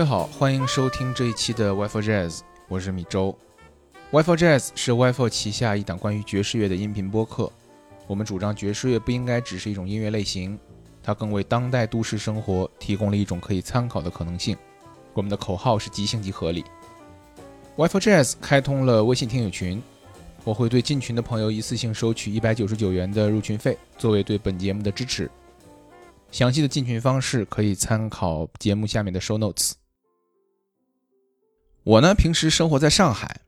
各位好，欢迎收听这一期的 Wi-Fi Jazz，我是米周。Wi-Fi Jazz 是 Wi-Fi 旗下一档关于爵士乐的音频播客。我们主张爵士乐不应该只是一种音乐类型，它更为当代都市生活提供了一种可以参考的可能性。我们的口号是即兴即合理。Wi-Fi Jazz 开通了微信听友群，我会对进群的朋友一次性收取一百九十九元的入群费，作为对本节目的支持。详细的进群方式可以参考节目下面的 show notes。我呢，平时生活在上海。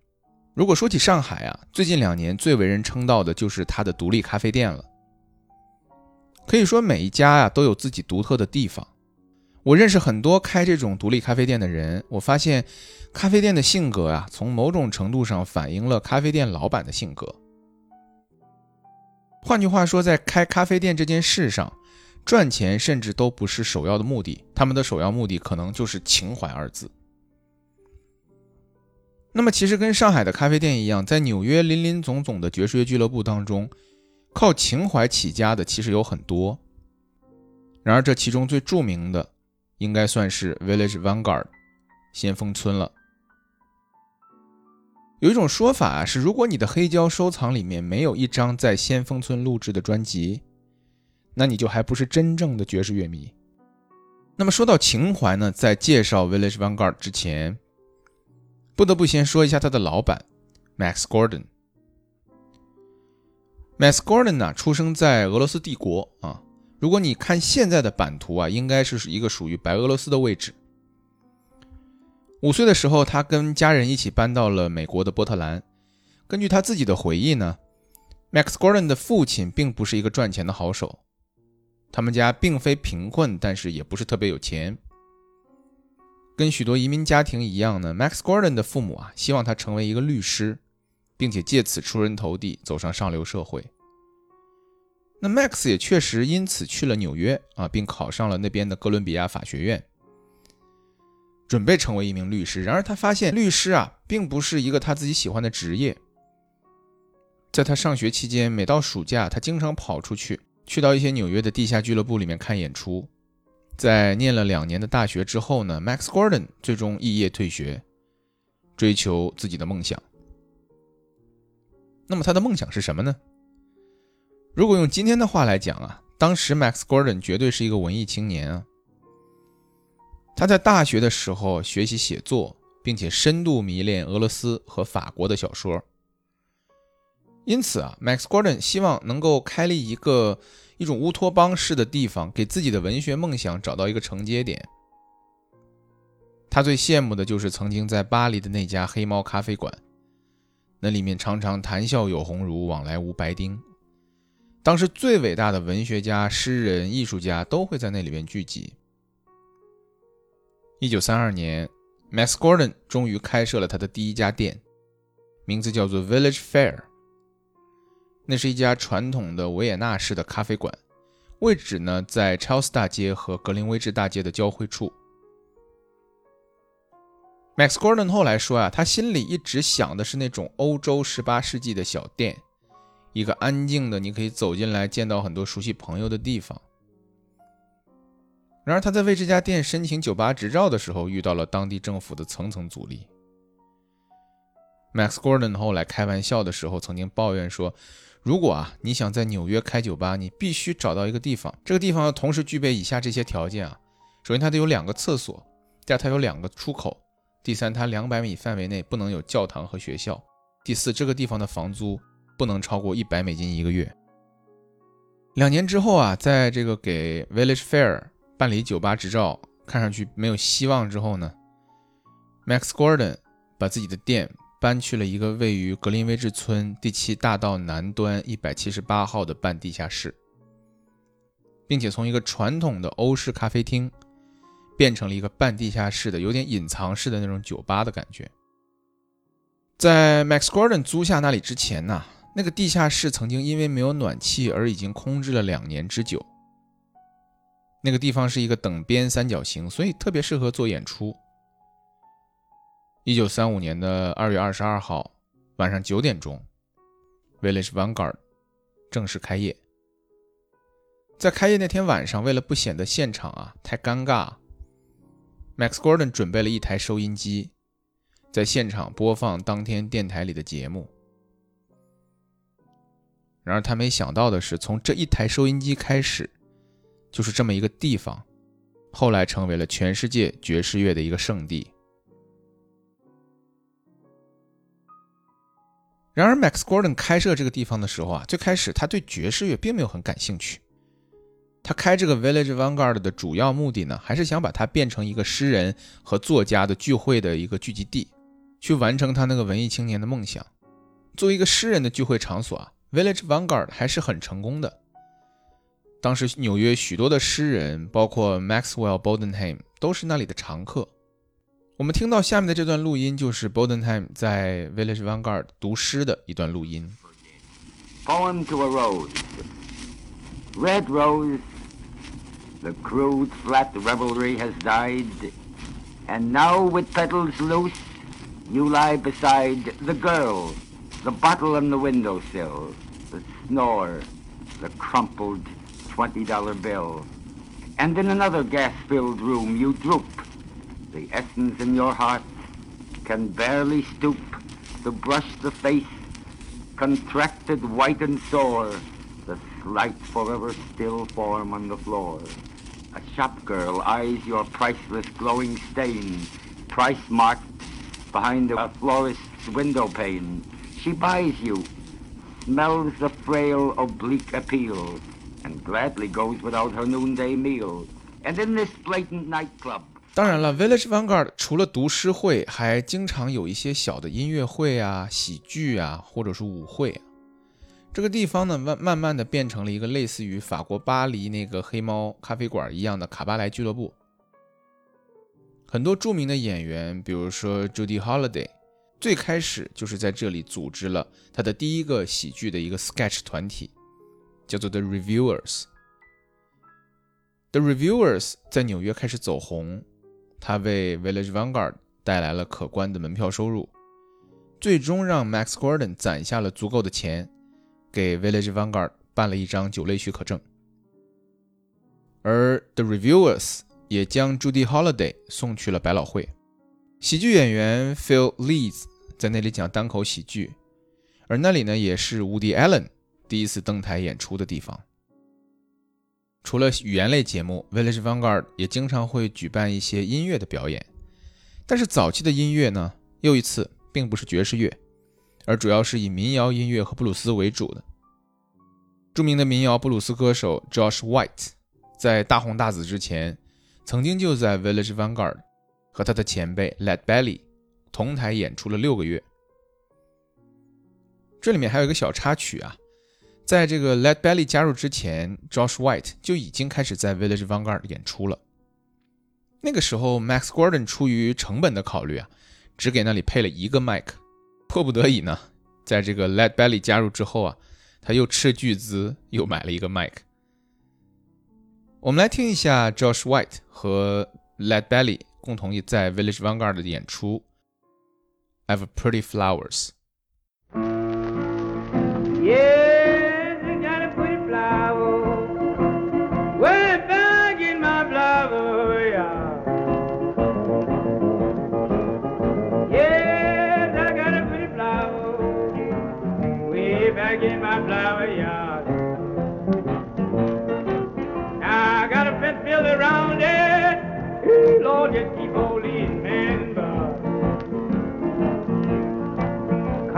如果说起上海啊，最近两年最为人称道的就是它的独立咖啡店了。可以说每一家呀都有自己独特的地方。我认识很多开这种独立咖啡店的人，我发现咖啡店的性格啊，从某种程度上反映了咖啡店老板的性格。换句话说，在开咖啡店这件事上，赚钱甚至都不是首要的目的，他们的首要目的可能就是情怀二字。那么，其实跟上海的咖啡店一样，在纽约林林总总的爵士乐俱乐部当中，靠情怀起家的其实有很多。然而，这其中最著名的，应该算是 Village Vanguard 先锋村了。有一种说法是，如果你的黑胶收藏里面没有一张在先锋村录制的专辑，那你就还不是真正的爵士乐迷。那么说到情怀呢，在介绍 Village Vanguard 之前。不得不先说一下他的老板，Max Gordon。Max Gordon 呢，出生在俄罗斯帝国啊。如果你看现在的版图啊，应该是一个属于白俄罗斯的位置。五岁的时候，他跟家人一起搬到了美国的波特兰。根据他自己的回忆呢，Max Gordon 的父亲并不是一个赚钱的好手，他们家并非贫困，但是也不是特别有钱。跟许多移民家庭一样呢，Max Gordon 的父母啊，希望他成为一个律师，并且借此出人头地，走上上流社会。那 Max 也确实因此去了纽约啊，并考上了那边的哥伦比亚法学院，准备成为一名律师。然而他发现律师啊，并不是一个他自己喜欢的职业。在他上学期间，每到暑假，他经常跑出去，去到一些纽约的地下俱乐部里面看演出。在念了两年的大学之后呢，Max Gordon 最终肄业退学，追求自己的梦想。那么他的梦想是什么呢？如果用今天的话来讲啊，当时 Max Gordon 绝对是一个文艺青年啊。他在大学的时候学习写作，并且深度迷恋俄罗斯和法国的小说。因此啊，Max Gordon 希望能够开立一个。一种乌托邦式的地方，给自己的文学梦想找到一个承接点。他最羡慕的就是曾经在巴黎的那家黑猫咖啡馆，那里面常常谈笑有鸿儒，往来无白丁。当时最伟大的文学家、诗人、艺术家都会在那里面聚集。一九三二年，Max Gordon 终于开设了他的第一家店，名字叫做 Village Fair。那是一家传统的维也纳式的咖啡馆，位置呢在 Charles 大街和格林威治大街的交汇处。Max Gordon 后来说啊，他心里一直想的是那种欧洲18世纪的小店，一个安静的，你可以走进来见到很多熟悉朋友的地方。然而他在为这家店申请酒吧执照的时候，遇到了当地政府的层层阻力。Max Gordon 后来开玩笑的时候曾经抱怨说。如果啊，你想在纽约开酒吧，你必须找到一个地方，这个地方要同时具备以下这些条件啊。首先，它得有两个厕所；第二，它有两个出口；第三，它两百米范围内不能有教堂和学校；第四，这个地方的房租不能超过一百美金一个月。两年之后啊，在这个给 Village Fair 办理酒吧执照看上去没有希望之后呢，Max Gordon 把自己的店。搬去了一个位于格林威治村第七大道南端一百七十八号的半地下室，并且从一个传统的欧式咖啡厅变成了一个半地下室的、有点隐藏式的那种酒吧的感觉。在 Max Gordon 租下那里之前呢，那个地下室曾经因为没有暖气而已经空置了两年之久。那个地方是一个等边三角形，所以特别适合做演出。一九三五年的二月二十二号晚上九点钟，Village Vanguard 正式开业。在开业那天晚上，为了不显得现场啊太尴尬 Max Gordon 准备了一台收音机，在现场播放当天电台里的节目。然而他没想到的是，从这一台收音机开始，就是这么一个地方，后来成为了全世界爵士乐的一个圣地。然而，Max Gordon 开设这个地方的时候啊，最开始他对爵士乐并没有很感兴趣。他开这个 Village Vanguard 的主要目的呢，还是想把它变成一个诗人和作家的聚会的一个聚集地，去完成他那个文艺青年的梦想。作为一个诗人的聚会场所啊，Village Vanguard 还是很成功的。当时纽约许多的诗人，包括 Maxwell Bodenheim，都是那里的常客。我们听到下面的这段录音，就是 Bodenheim 在 Village Vanguard 读诗的一段录音。Poem to a rose, red rose. The crude, flat revelry has died, and now with petals loose, you lie beside the girl, the bottle on the windowsill, the snore, the crumpled $20 bill. And in another gas-filled room you droop. the essence in your heart can barely stoop to brush the face, contracted white and sore, the slight forever still form on the floor. A shop girl eyes your priceless glowing stain, price marked behind a florist's window pane. She buys you, smells the frail oblique appeal, and gladly goes without her noonday meal. And in this blatant nightclub, 当然了，Village Vanguard 除了读诗会，还经常有一些小的音乐会啊、喜剧啊，或者是舞会。这个地方呢，慢慢慢的变成了一个类似于法国巴黎那个黑猫咖啡馆一样的卡巴莱俱乐部。很多著名的演员，比如说 Judy Holiday，最开始就是在这里组织了他的第一个喜剧的一个 sketch 团体，叫做 The Reviewers。The Reviewers 在纽约开始走红，他为 Village Vanguard 带来了可观的门票收入，最终让 Max Gordon 攒下了足够的钱。给 Village Vanguard 办了一张酒类许可证，而 The Reviewers 也将 Judy Holiday 送去了百老汇。喜剧演员 Phil Lees 在那里讲单口喜剧，而那里呢也是 Woody Allen 第一次登台演出的地方。除了语言类节目，Village Vanguard 也经常会举办一些音乐的表演。但是早期的音乐呢，又一次并不是爵士乐。而主要是以民谣音乐和布鲁斯为主的。著名的民谣布鲁斯歌手 Josh White 在大红大紫之前，曾经就在 Village Vanguard 和他的前辈 Led Belly 同台演出了六个月。这里面还有一个小插曲啊，在这个 Led Belly 加入之前，Josh White 就已经开始在 Village Vanguard 演出了。那个时候，Max Gordon 出于成本的考虑啊，只给那里配了一个麦克。迫不得已呢，在这个 Led Belly 加入之后啊，他又斥巨资又买了一个麦克。我们来听一下 Josh White 和 Led Belly 共同在 Village Vanguard 的演出《I've Pretty Flowers》。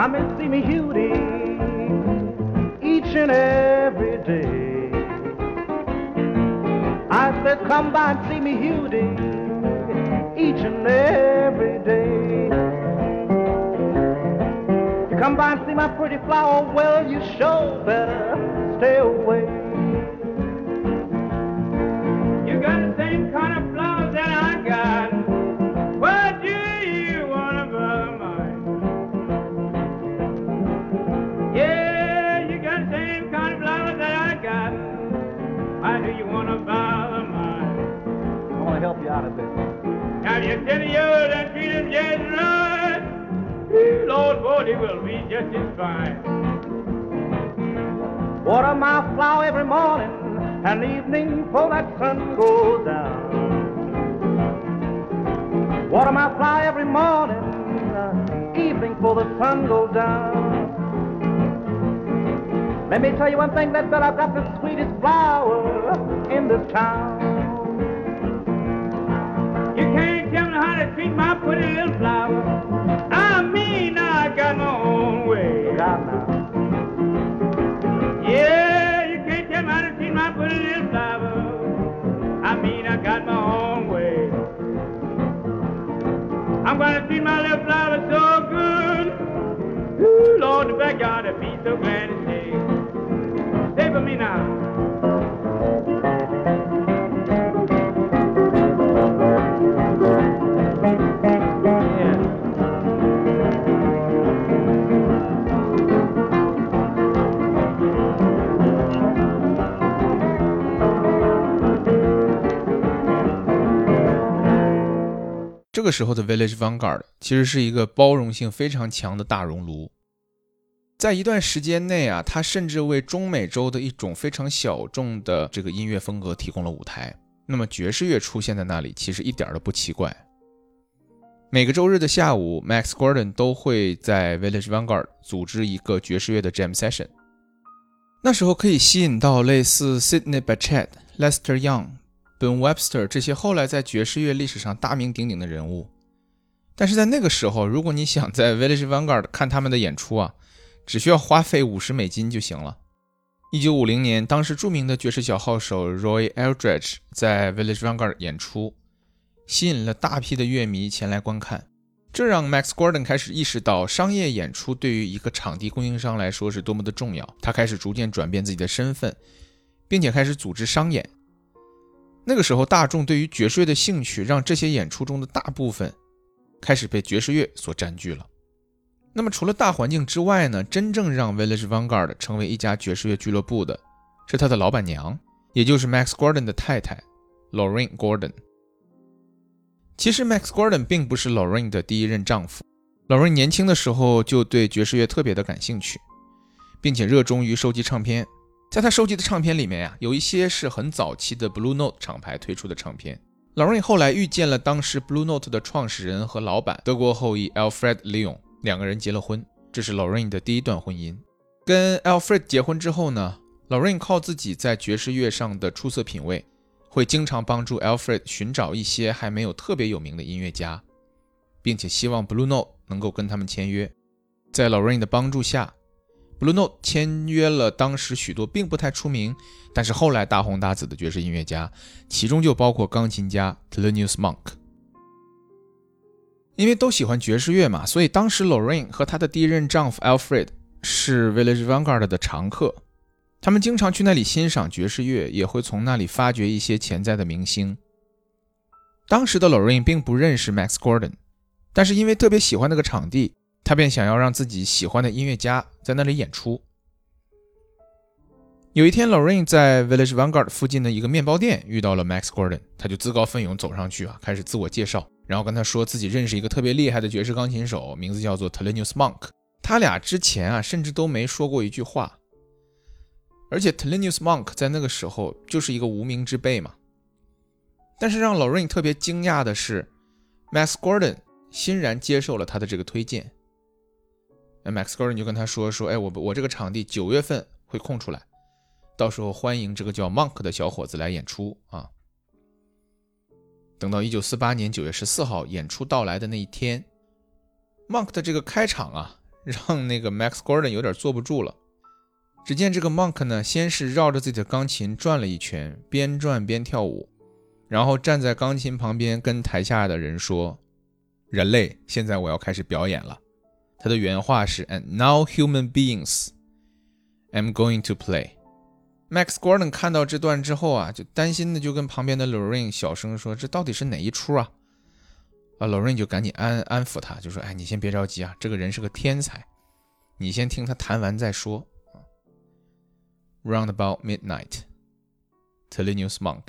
Come and see me, Judy, each and every day. I said, come by and see me, Judy, each and every day. You come by and see my pretty flower, well, you sure better stay away. Me tell you one thing, that I've got the sweetest flower in this town. You can't tell me how to treat my pretty little flower. I mean, I got my own way. Yeah, you can't tell me how to treat my pretty little flower. I mean, I got my own way. I'm gonna treat my little flower so good. Ooh, Lord, the backyard, I'd be so glad for me now. Yeah. 这个时候的 Village Vanguard 其实是一个包容性非常强的大熔炉，在一段时间内啊，他甚至为中美洲的一种非常小众的这个音乐风格提供了舞台。那么爵士乐出现在那里，其实一点都不奇怪。每个周日的下午，Max Gordon 都会在 Village Vanguard 组织一个爵士乐的 Jam Session。那时候可以吸引到类似 Sidney Bechet、Lester Young、Ben Webster 这些后来在爵士乐历史上大名鼎鼎的人物。但是在那个时候，如果你想在 Village Vanguard 看他们的演出啊，只需要花费五十美金就行了。一九五零年，当时著名的爵士小号手 Roy Eldridge 在 Village Vanguard 演出，吸引了大批的乐迷前来观看。这让 Max Gordon 开始意识到，商业演出对于一个场地供应商来说是多么的重要。他开始逐渐转变自己的身份，并且开始组织商演。那个时候，大众对于爵士乐的兴趣，让这些演出中的大部分开始被爵士乐所占据了。那么，除了大环境之外呢？真正让 Village Vanguard 成为一家爵士乐俱乐部的，是他的老板娘，也就是 Max Gordon 的太太 Lorraine Gordon。其实，Max Gordon 并不是 Lorraine 的第一任丈夫。Lorraine 年轻的时候就对爵士乐特别的感兴趣，并且热衷于收集唱片。在他收集的唱片里面呀、有一些是很早期的 Blue Note 厂牌推出的唱片。Lorraine 后来遇见了当时 Blue Note 的创始人和老板德国后裔 Alfred Leon，两个人结了婚，这是 Lorraine 的第一段婚姻。跟 Alfred 结婚之后呢，Lorraine 靠自己在爵士乐上的出色品味，会经常帮助 Alfred 寻找一些还没有特别有名的音乐家，并且希望 Blue Note 能够跟他们签约。在 Lorraine 的帮助下，Blue Note 签约了当时许多并不太出名，但是后来大红大紫的爵士音乐家，其中就包括钢琴家 Thelonious Monk。因为都喜欢爵士乐嘛，所以当时 Lorraine 和她的第一任丈夫 Alfred 是 Village Vanguard 的常客，他们经常去那里欣赏爵士乐，也会从那里发掘一些潜在的明星。当时的 Lorraine 并不认识 Max Gordon，但是因为特别喜欢那个场地，他便想要让自己喜欢的音乐家在那里演出。有一天，Lorraine 在 Village Vanguard 附近的一个面包店遇到了 Max Gordon，他就自告奋勇走上去啊，开始自我介绍，然后跟他说自己认识一个特别厉害的爵士钢琴手，名字叫做 Thelonious Monk。他俩之前啊，甚至都没说过一句话。而且 Thelonious Monk 在那个时候就是一个无名之辈嘛。但是让 Lorraine 特别惊讶的是，Max Gordon 欣然接受了他的这个推荐。那 Max Gordon 就跟他说说，哎，我我这个场地九月份会空出来，到时候欢迎这个叫 Monk 的小伙子来演出啊。等到一九四八年九月十四号演出到来的那一天，Monk 的这个开场啊，让那个 Max Gordon 有点坐不住了。只见这个 Monk 呢，先是绕着自己的钢琴转了一圈，边转边跳舞，然后站在钢琴旁边跟台下的人说：“人类，现在我要开始表演了。”他的原话是：“And now, human beings, I'm going to play。” Max Gordon 看到这段之后啊，就担心的就跟旁边的 Lorraine 小声说：“这到底是哪一出啊？”啊，Lorraine 就赶紧安安抚他，就说：“哎，你先别着急啊，这个人是个天才，你先听他弹完再说。” Round about midnight, Telenius Monk.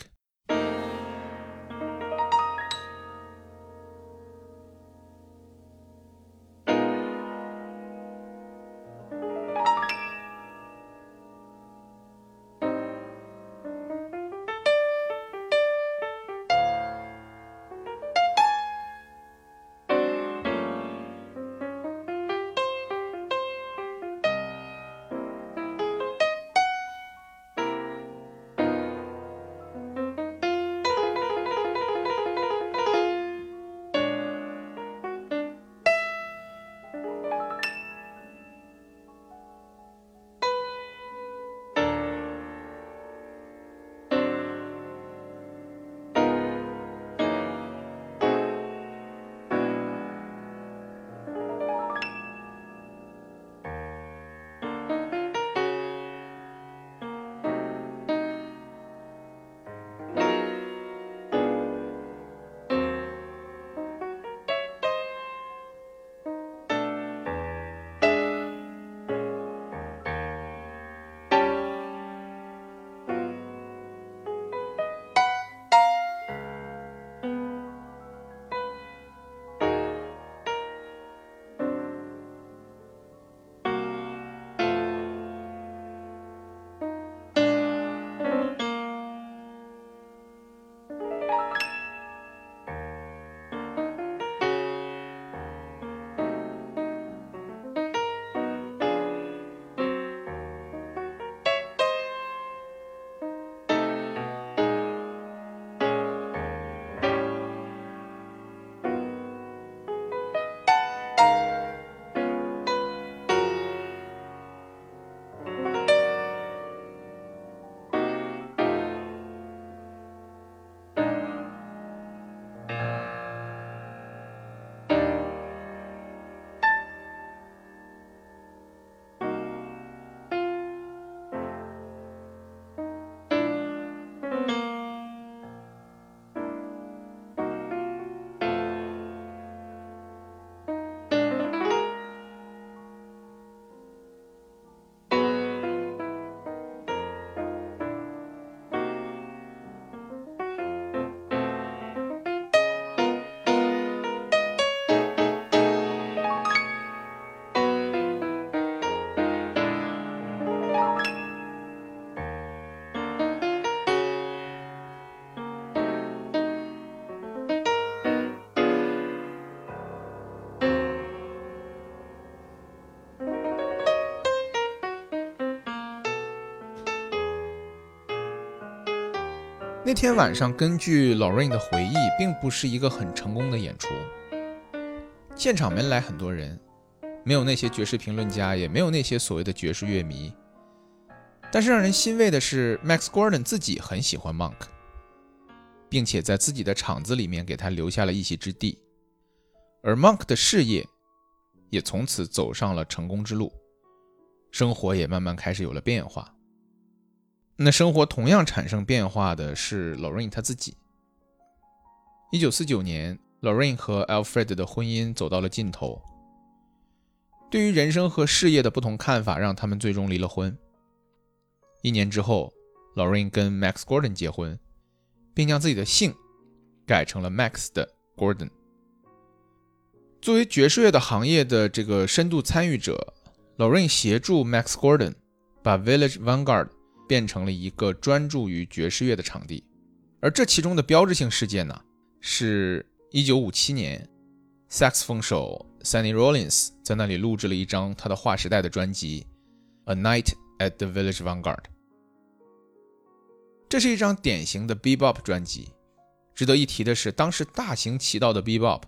那天晚上，根据 Lorraine 的回忆，并不是一个很成功的演出。现场没来很多人，没有那些爵士评论家，也没有那些所谓的爵士乐迷。但是让人欣慰的是，Max Gordon 自己很喜欢 Monk，并且在自己的场子里面给他留下了一席之地。而 Monk 的事业也从此走上了成功之路，生活也慢慢开始有了变化。那生活同样产生变化的是 Lorraine 他自己。一九四九年，Lorraine 和 Alfred 的婚姻走到了尽头。对于人生和事业的不同看法，让他们最终离了婚。一年之后，Lorraine 跟 Max Gordon 结婚，并将自己的姓改成了 Max 的 Gordon。作为爵士乐的行业的这个深度参与者，Lorraine 协助 Max Gordon 把 Village Vanguard 变成了一个专注于爵士乐的场地，而这其中的标志性事件呢，是1957年，萨克斯风手 Sonny Rollins 在那里录制了一张他的划时代的专辑《A Night at the Village Vanguard》。这是一张典型的 Bebop 专辑。值得一提的是，当时大行其道的 Bebop，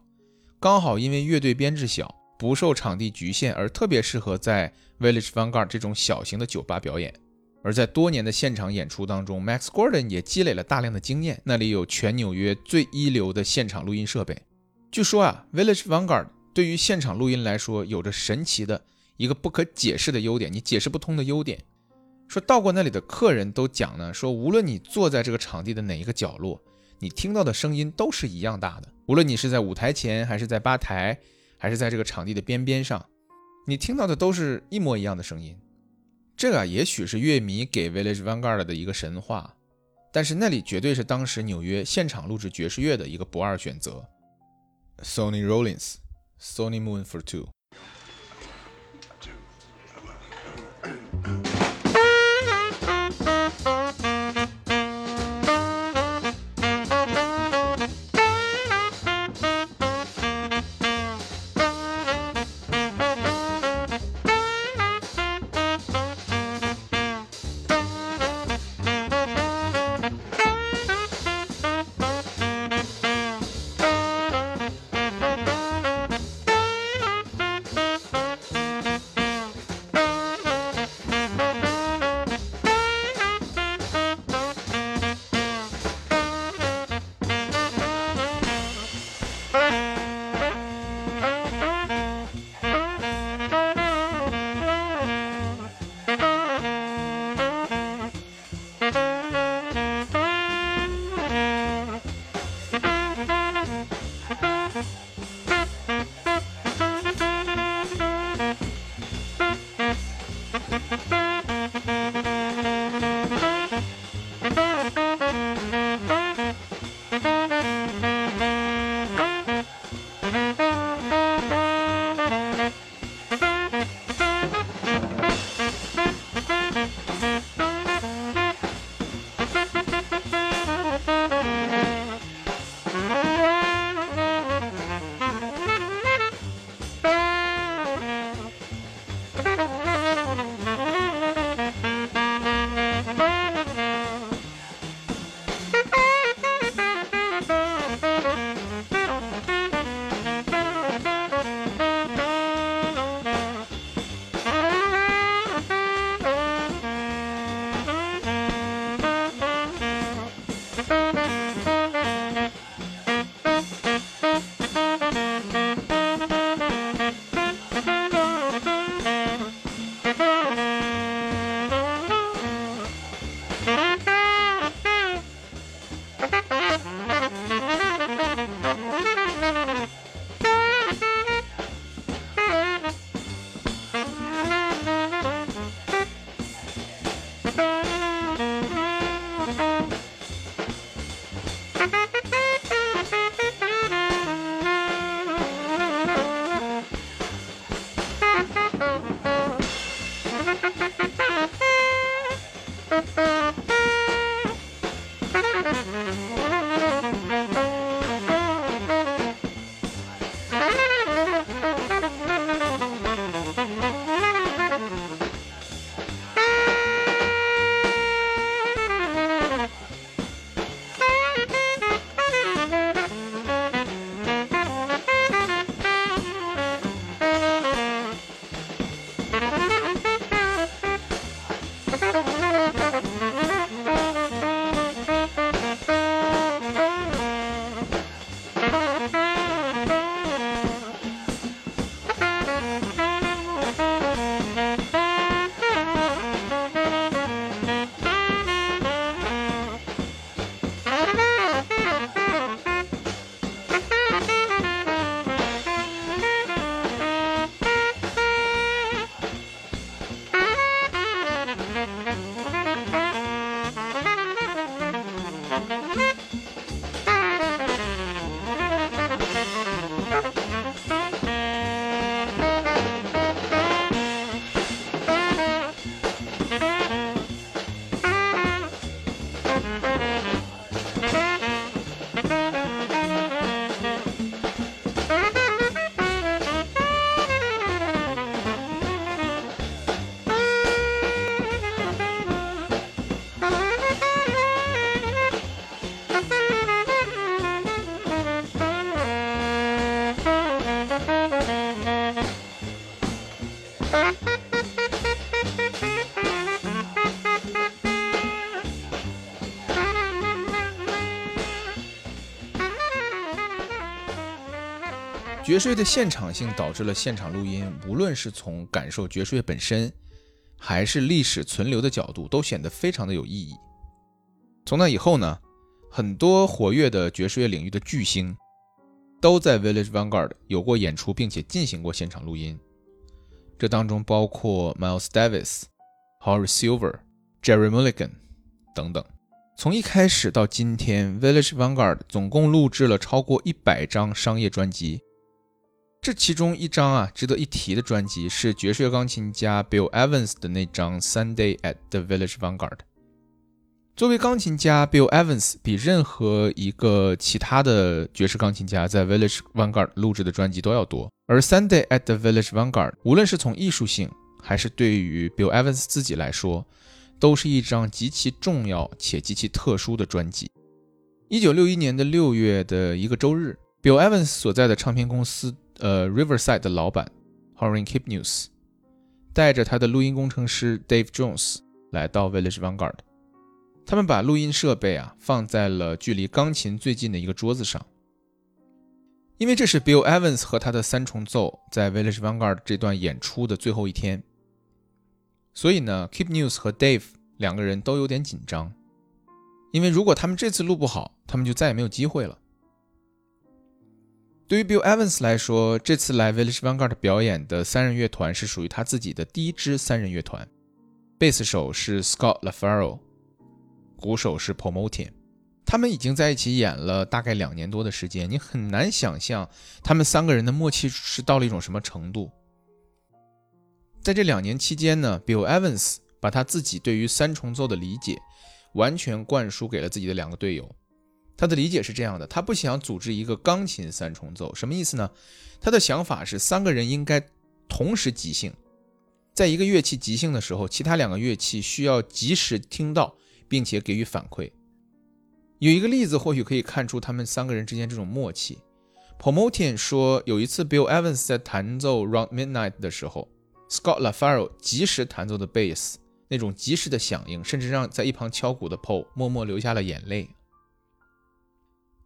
刚好因为乐队编制小，不受场地局限，而特别适合在 Village Vanguard 这种小型的酒吧表演。而在多年的现场演出当中，Max Gordon 也积累了大量的经验。那里有全纽约最一流的现场录音设备。据说啊，Village Vanguard 对于现场录音来说，有着神奇的一个不可解释的优点，你解释不通的优点。说到过那里的客人都讲呢，说无论你坐在这个场地的哪一个角落，你听到的声音都是一样大的。无论你是在舞台前，还是在吧台，还是在这个场地的边边上，你听到的都是一模一样的声音。这个也许是乐迷给 Village Vanguard 的一个神话，但是那里绝对是当时纽约现场录制爵士乐的一个不二选择。Sony Rollins, Sony Moon for Two。爵士乐的现场性导致了现场录音，无论是从感受爵士乐本身，还是历史存留的角度，都显得非常的有意义。从那以后呢，很多活跃的爵士乐领域的巨星都在 Village Vanguard 有过演出，并且进行过现场录音。这当中包括 Miles Davis、Horace Silver、Jerry Mulligan 等等。从一开始到今天，Village Vanguard 总共录制了超过一百张商业专辑。这其中一张啊，值得一提的专辑是爵士乐钢琴家 Bill Evans 的那张《Sunday at the Village Vanguard》。作为钢琴家，Bill Evans 比任何一个其他的爵士钢琴家在 Village Vanguard 录制的专辑都要多。而《Sunday at the Village Vanguard》无论是从艺术性，还是对于 Bill Evans 自己来说，都是一张极其重要且极其特殊的专辑。一九六一年的六月的一个周日，Bill Evans 所在的唱片公司。呃，Riverside 的老板 Horan Kipnews 带着他的录音工程师 Dave Jones 来到 Village Vanguard，他们把录音设备啊放在了距离钢琴最近的一个桌子上，因为这是 Bill Evans 和他的三重奏在 Village Vanguard 这段演出的最后一天，所以呢，Kipnews 和 Dave 两个人都有点紧张，因为如果他们这次录不好，他们就再也没有机会了。对于 Bill Evans 来说，这次来 Village Vanguard 表演的三人乐团是属于他自己的第一支三人乐团。贝斯手是 Scott LaFaro，鼓手是 Paul Motian。他们已经在一起演了大概两年多的时间，你很难想象他们三个人的默契是到了一种什么程度。在这两年期间呢，Bill Evans 把他自己对于三重奏的理解完全灌输给了自己的两个队友。他的理解是这样的：他不想组织一个钢琴三重奏，什么意思呢？他的想法是三个人应该同时即兴，在一个乐器即兴的时候，其他两个乐器需要及时听到并且给予反馈。有一个例子或许可以看出他们三个人之间这种默契。Promotion 说，有一次 Bill Evans 在弹奏《Round Midnight》的时候，Scott LaFaro 及时弹奏的贝斯，那种及时的响应，甚至让在一旁敲鼓的 Paul 默默流下了眼泪。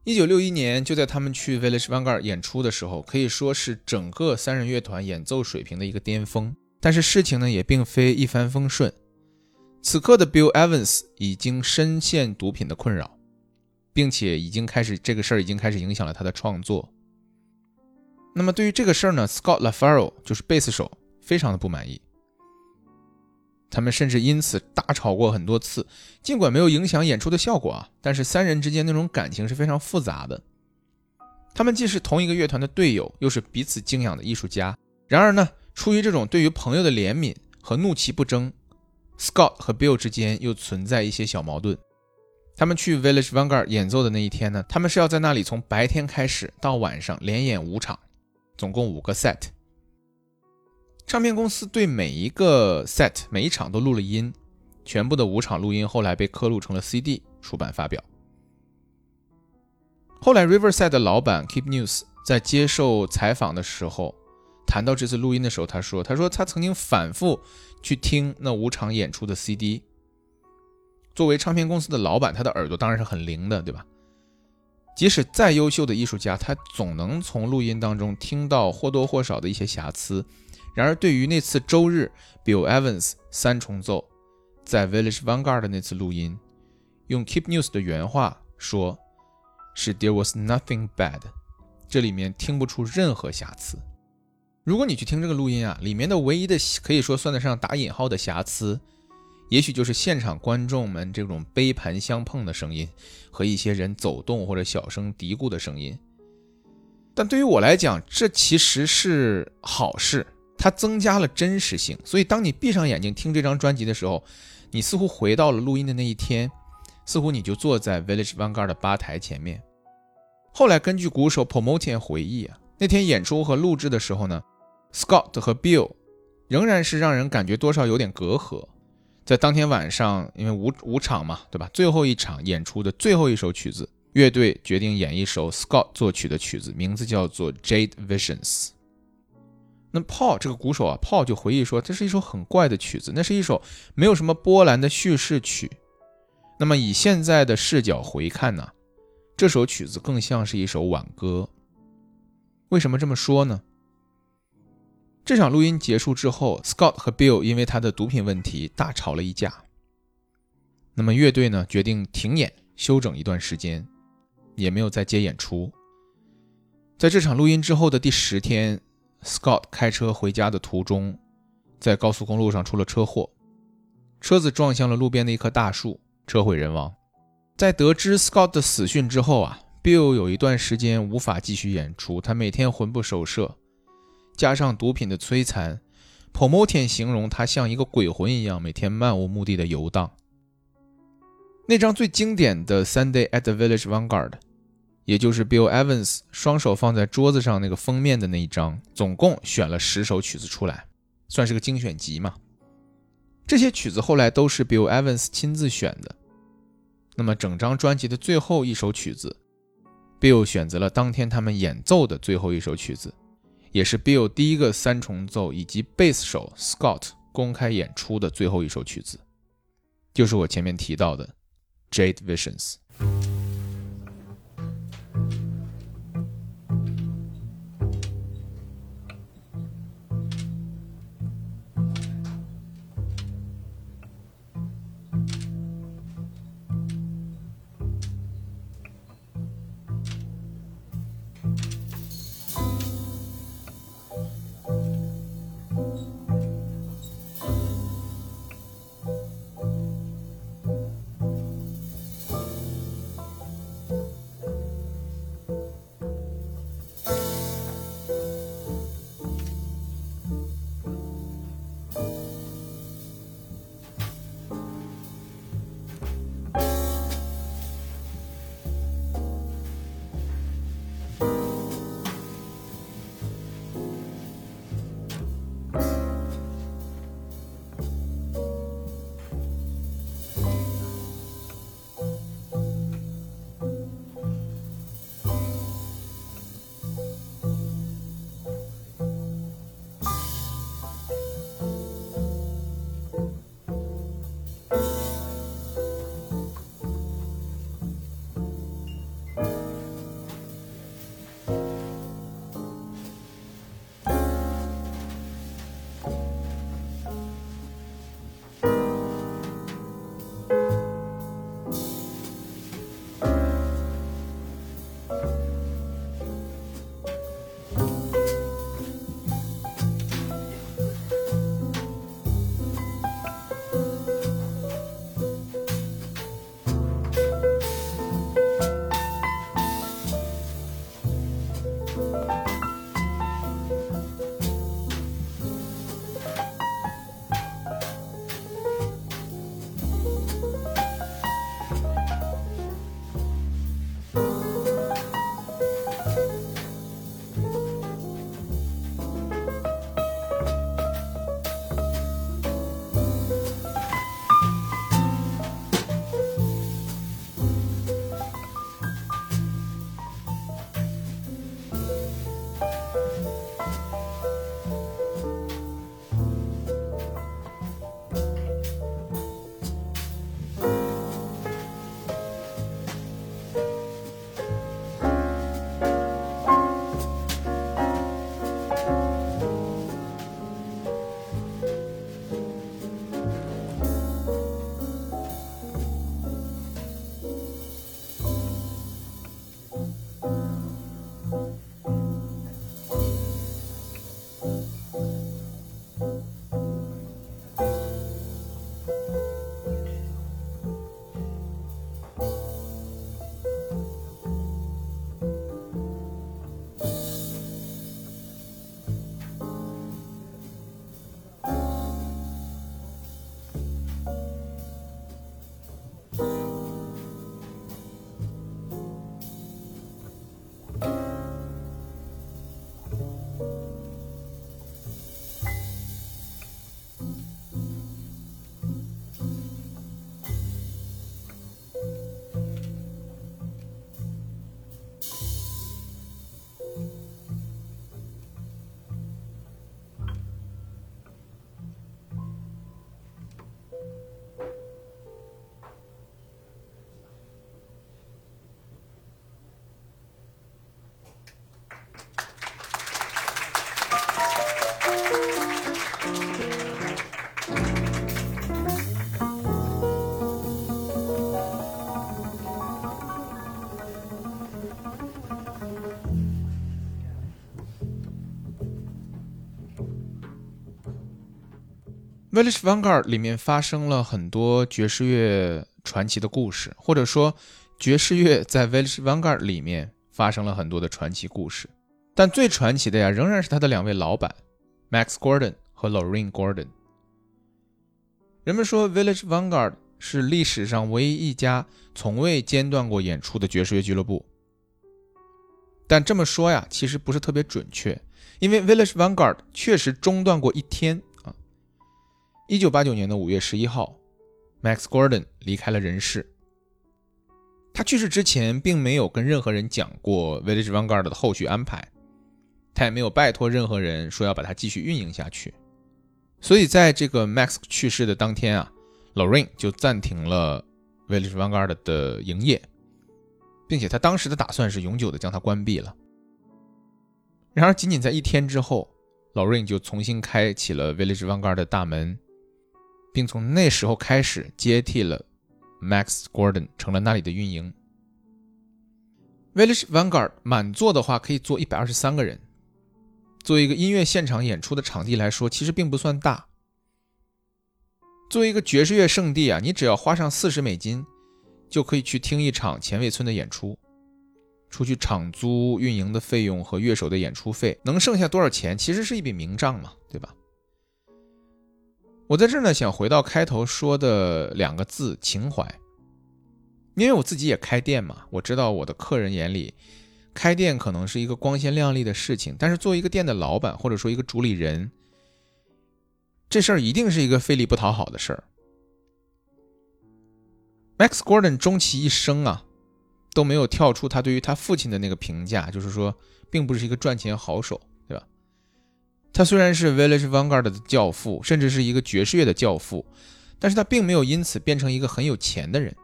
一九六一年，就在他们去 Village Vanguard 演出的时候，可以说是整个三人乐团演奏水平的一个巅峰。但是事情呢，也并非一帆风顺。此刻的 Bill Evans 已经深陷毒品的困扰，并且已经开始这个事儿已经开始影响了他的创作。那么对于这个事儿呢，Scott LaFaro 就是贝斯手，非常的不满意。他们甚至因此大吵过很多次，尽管没有影响演出的效果啊，但是三人之间那种感情是非常复杂的。他们既是同一个乐团的队友，又是彼此敬仰的艺术家。然而呢，出于这种对于朋友的怜悯和怒其不争，Scott 和 Bill 之间又存在一些小矛盾。他们去 Village Vanguard 演奏的那一天呢，他们是要在那里从白天开始到晚上连演五场，总共五个 set。唱片公司对每一个 set 每一场都录了音，全部的五场录音后来被刻录成了 CD 出版发表。后来 Riverside 的老板 Keep News 在接受采访的时候谈到这次录音的时候，他说：“他说他曾经反复去听那五场演出的 CD。作为唱片公司的老板，他的耳朵当然是很灵的，对吧？即使再优秀的艺术家，他总能从录音当中听到或多或少的一些瑕疵。”然而，对于那次周日 Bill Evans 三重奏在 Village Vanguard 的那次录音，用 Keep News 的原话说，是 There was nothing bad，这里面听不出任何瑕疵。如果你去听这个录音啊，里面的唯一的可以说算得上打引号的瑕疵，也许就是现场观众们这种杯盘相碰的声音和一些人走动或者小声嘀咕的声音。但对于我来讲，这其实是好事。它增加了真实性，所以当你闭上眼睛听这张专辑的时候，你似乎回到了录音的那一天，似乎你就坐在 Village Vanguard 的吧台前面。后来根据鼓手 Promotion 回忆啊，那天演出和录制的时候呢，Scott 和 Bill 仍然是让人感觉多少有点隔阂。在当天晚上，因为五五场嘛，对吧？最后一场演出的最后一首曲子，乐队决定演一首 Scott 作曲的曲子，名字叫做 Jade Visions。那 Paul 这个鼓手啊，Paul 就回忆说，这是一首很怪的曲子，那是一首没有什么波澜的叙事曲。那么以现在的视角回看呢，这首曲子更像是一首挽歌。为什么这么说呢？这场录音结束之后，Scott 和 Bill 因为他的毒品问题大吵了一架。那么乐队呢决定停演休整一段时间，也没有再接演出。在这场录音之后的第十天。Scott 开车回家的途中，在高速公路上出了车祸，车子撞向了路边的一棵大树，车毁人亡。在得知 Scott 的死讯之后啊，Bill 有一段时间无法继续演出，他每天魂不守舍，加上毒品的摧残 p o m o t i n 形容他像一个鬼魂一样，每天漫无目的的游荡。那张最经典的 Sunday at the Village Vanguard。也就是 Bill Evans 双手放在桌子上那个封面的那一张，总共选了十首曲子出来，算是个精选集嘛。这些曲子后来都是 Bill Evans 亲自选的。那么整张专辑的最后一首曲子，Bill 选择了当天他们演奏的最后一首曲子，也是 Bill 第一个三重奏以及贝斯手 Scott 公开演出的最后一首曲子，就是我前面提到的 Jade Visions。Village Vanguard 里面发生了很多爵士乐传奇的故事，或者说爵士乐在 Village Vanguard 里面发生了很多的传奇故事。但最传奇的呀，仍然是他的两位老板 Max Gordon 和 Lorraine Gordon。人们说 Village Vanguard 是历史上唯一一家从未间断过演出的爵士乐俱乐部。但这么说呀，其实不是特别准确，因为 Village Vanguard 确实中断过一天。一九八九年的五月十一号，Max Gordon 离开了人世。他去世之前，并没有跟任何人讲过 Village Vanguard 的后续安排，他也没有拜托任何人说要把它继续运营下去。所以，在这个 Max 去世的当天啊，Lorraine 就暂停了 Village Vanguard 的营业，并且他当时的打算是永久的将它关闭了。然而，仅仅在一天之后，Lorraine 就重新开启了 Village Vanguard 的大门，并从那时候开始接替了 Max Gordon，成了那里的运营。Village Vanguard 满座的话可以坐一百二十三个人。作为一个音乐现场演出的场地来说，其实并不算大。作为一个爵士乐圣地啊，你只要花上四十美金，就可以去听一场前卫村的演出。除去场租、运营的费用和乐手的演出费，能剩下多少钱？其实是一笔明账嘛，对吧？我在这儿呢，想回到开头说的两个字——情怀。因为我自己也开店嘛，我知道我的客人眼里。开店可能是一个光鲜亮丽的事情，但是作为一个店的老板或者说一个主理人，这事儿一定是一个费力不讨好的事儿。Max Gordon 终其一生啊，都没有跳出他对于他父亲的那个评价，就是说，并不是一个赚钱好手，他虽然是 Village Vanguard 的教父，甚至是一个爵士乐的教父，但是他并没有因此变成一个很有钱的人。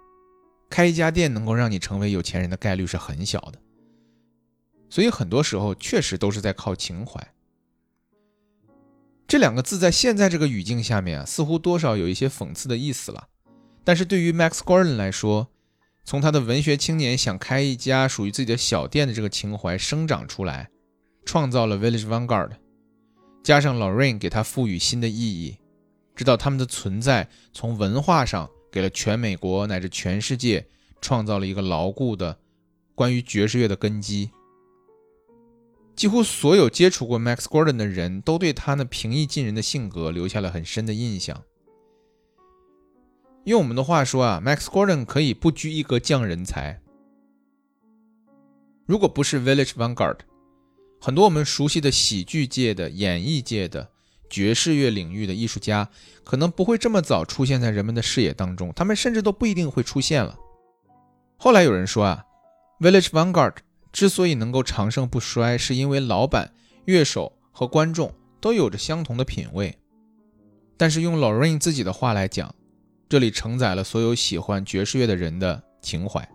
开一家店能够让你成为有钱人的概率是很小的。所以很多时候确实都是在靠情怀。这两个字在现在这个语境下面啊，似乎多少有一些讽刺的意思了。但是对于 Max Gordon 来说，从他的文学青年想开一家属于自己的小店的这个情怀生长出来，创造了 Village Vanguard，加上 Lorraine 给他赋予新的意义，直到他们的存在从文化上给了全美国乃至全世界创造了一个牢固的关于爵士乐的根基。几乎所有接触过 Max Gordon 的人都对他那平易近人的性格留下了很深的印象。用我们的话说啊，Max Gordon 可以不拘一格降人才。如果不是 Village Vanguard，很多我们熟悉的喜剧界的、演艺界的、爵士乐领域的艺术家，可能不会这么早出现在人们的视野当中，他们甚至都不一定会出现了。后来有人说啊，Village Vanguard。之所以能够长盛不衰，是因为老板、乐手和观众都有着相同的品味。但是用 Lorraine 自己的话来讲，这里承载了所有喜欢爵士乐的人的情怀。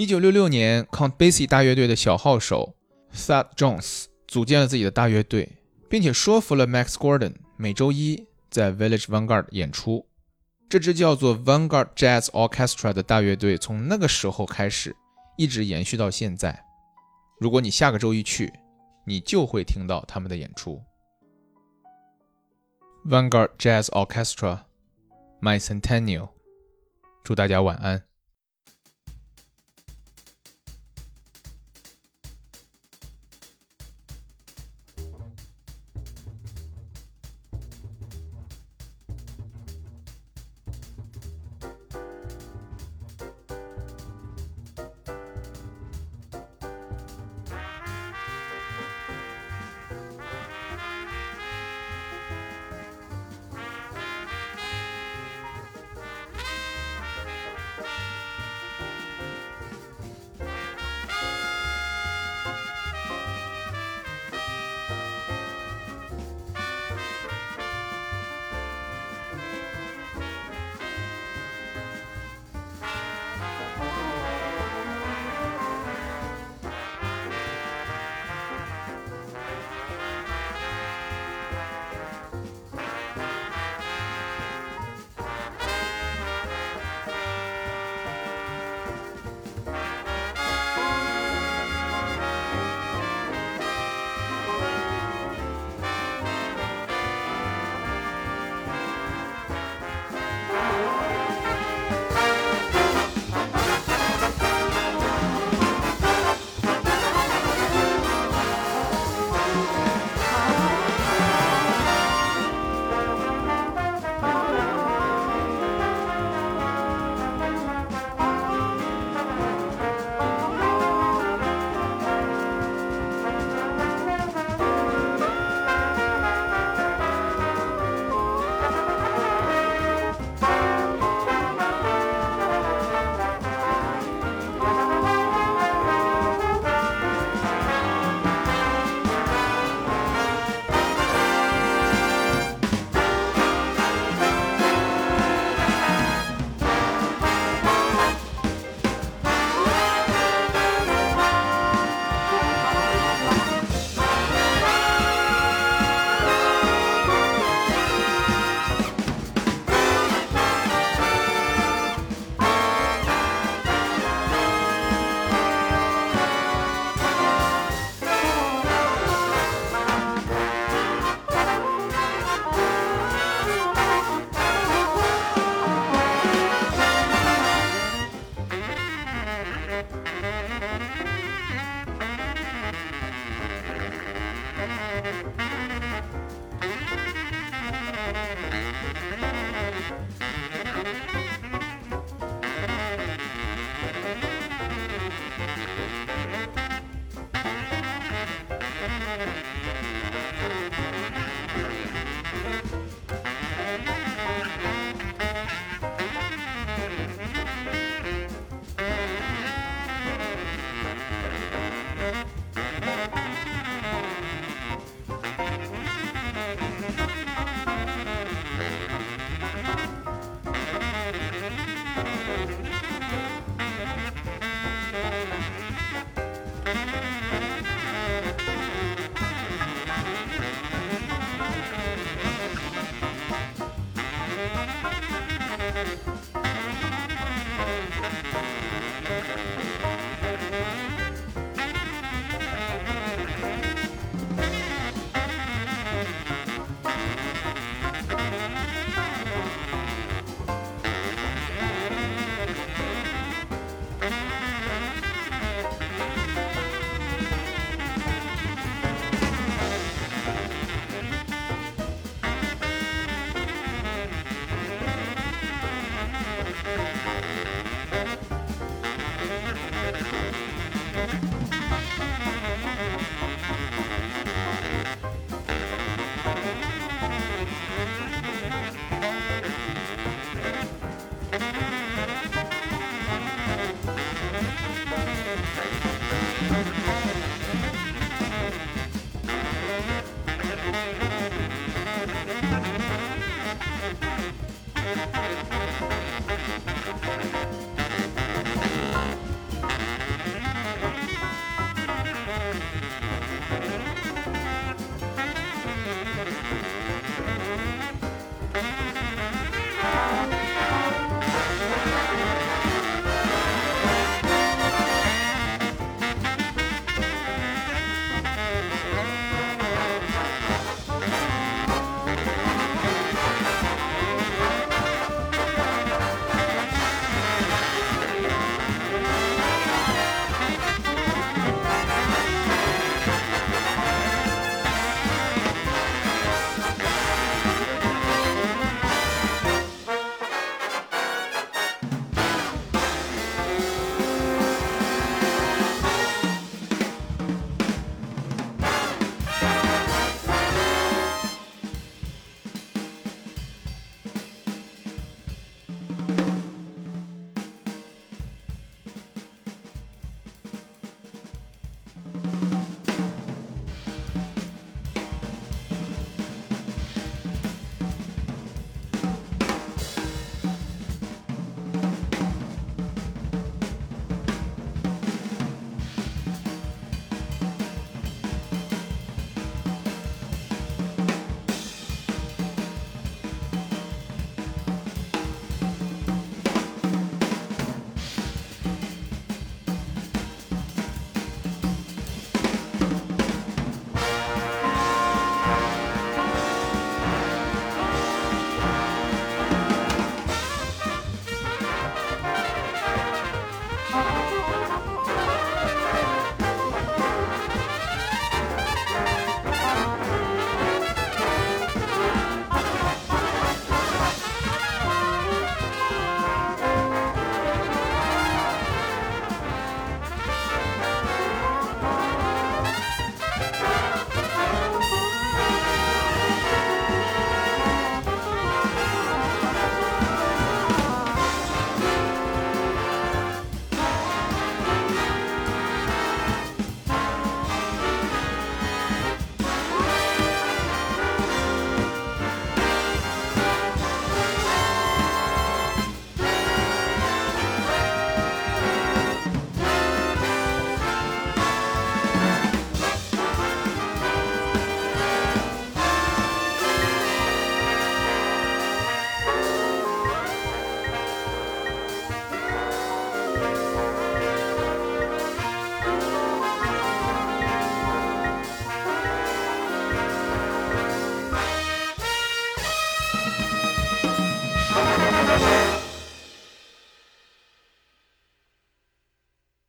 一九六六年，Count Basie 大乐队的小号手 Thad Jones 组建了自己的大乐队，并且说服了 Max Gordon 每周一在 Village Vanguard 演出。这支叫做 Vanguard Jazz Orchestra 的大乐队从那个时候开始。一直延续到现在。如果你下个周一去，你就会听到他们的演出。Vanguard Jazz Orchestra，My Centennial。祝大家晚安。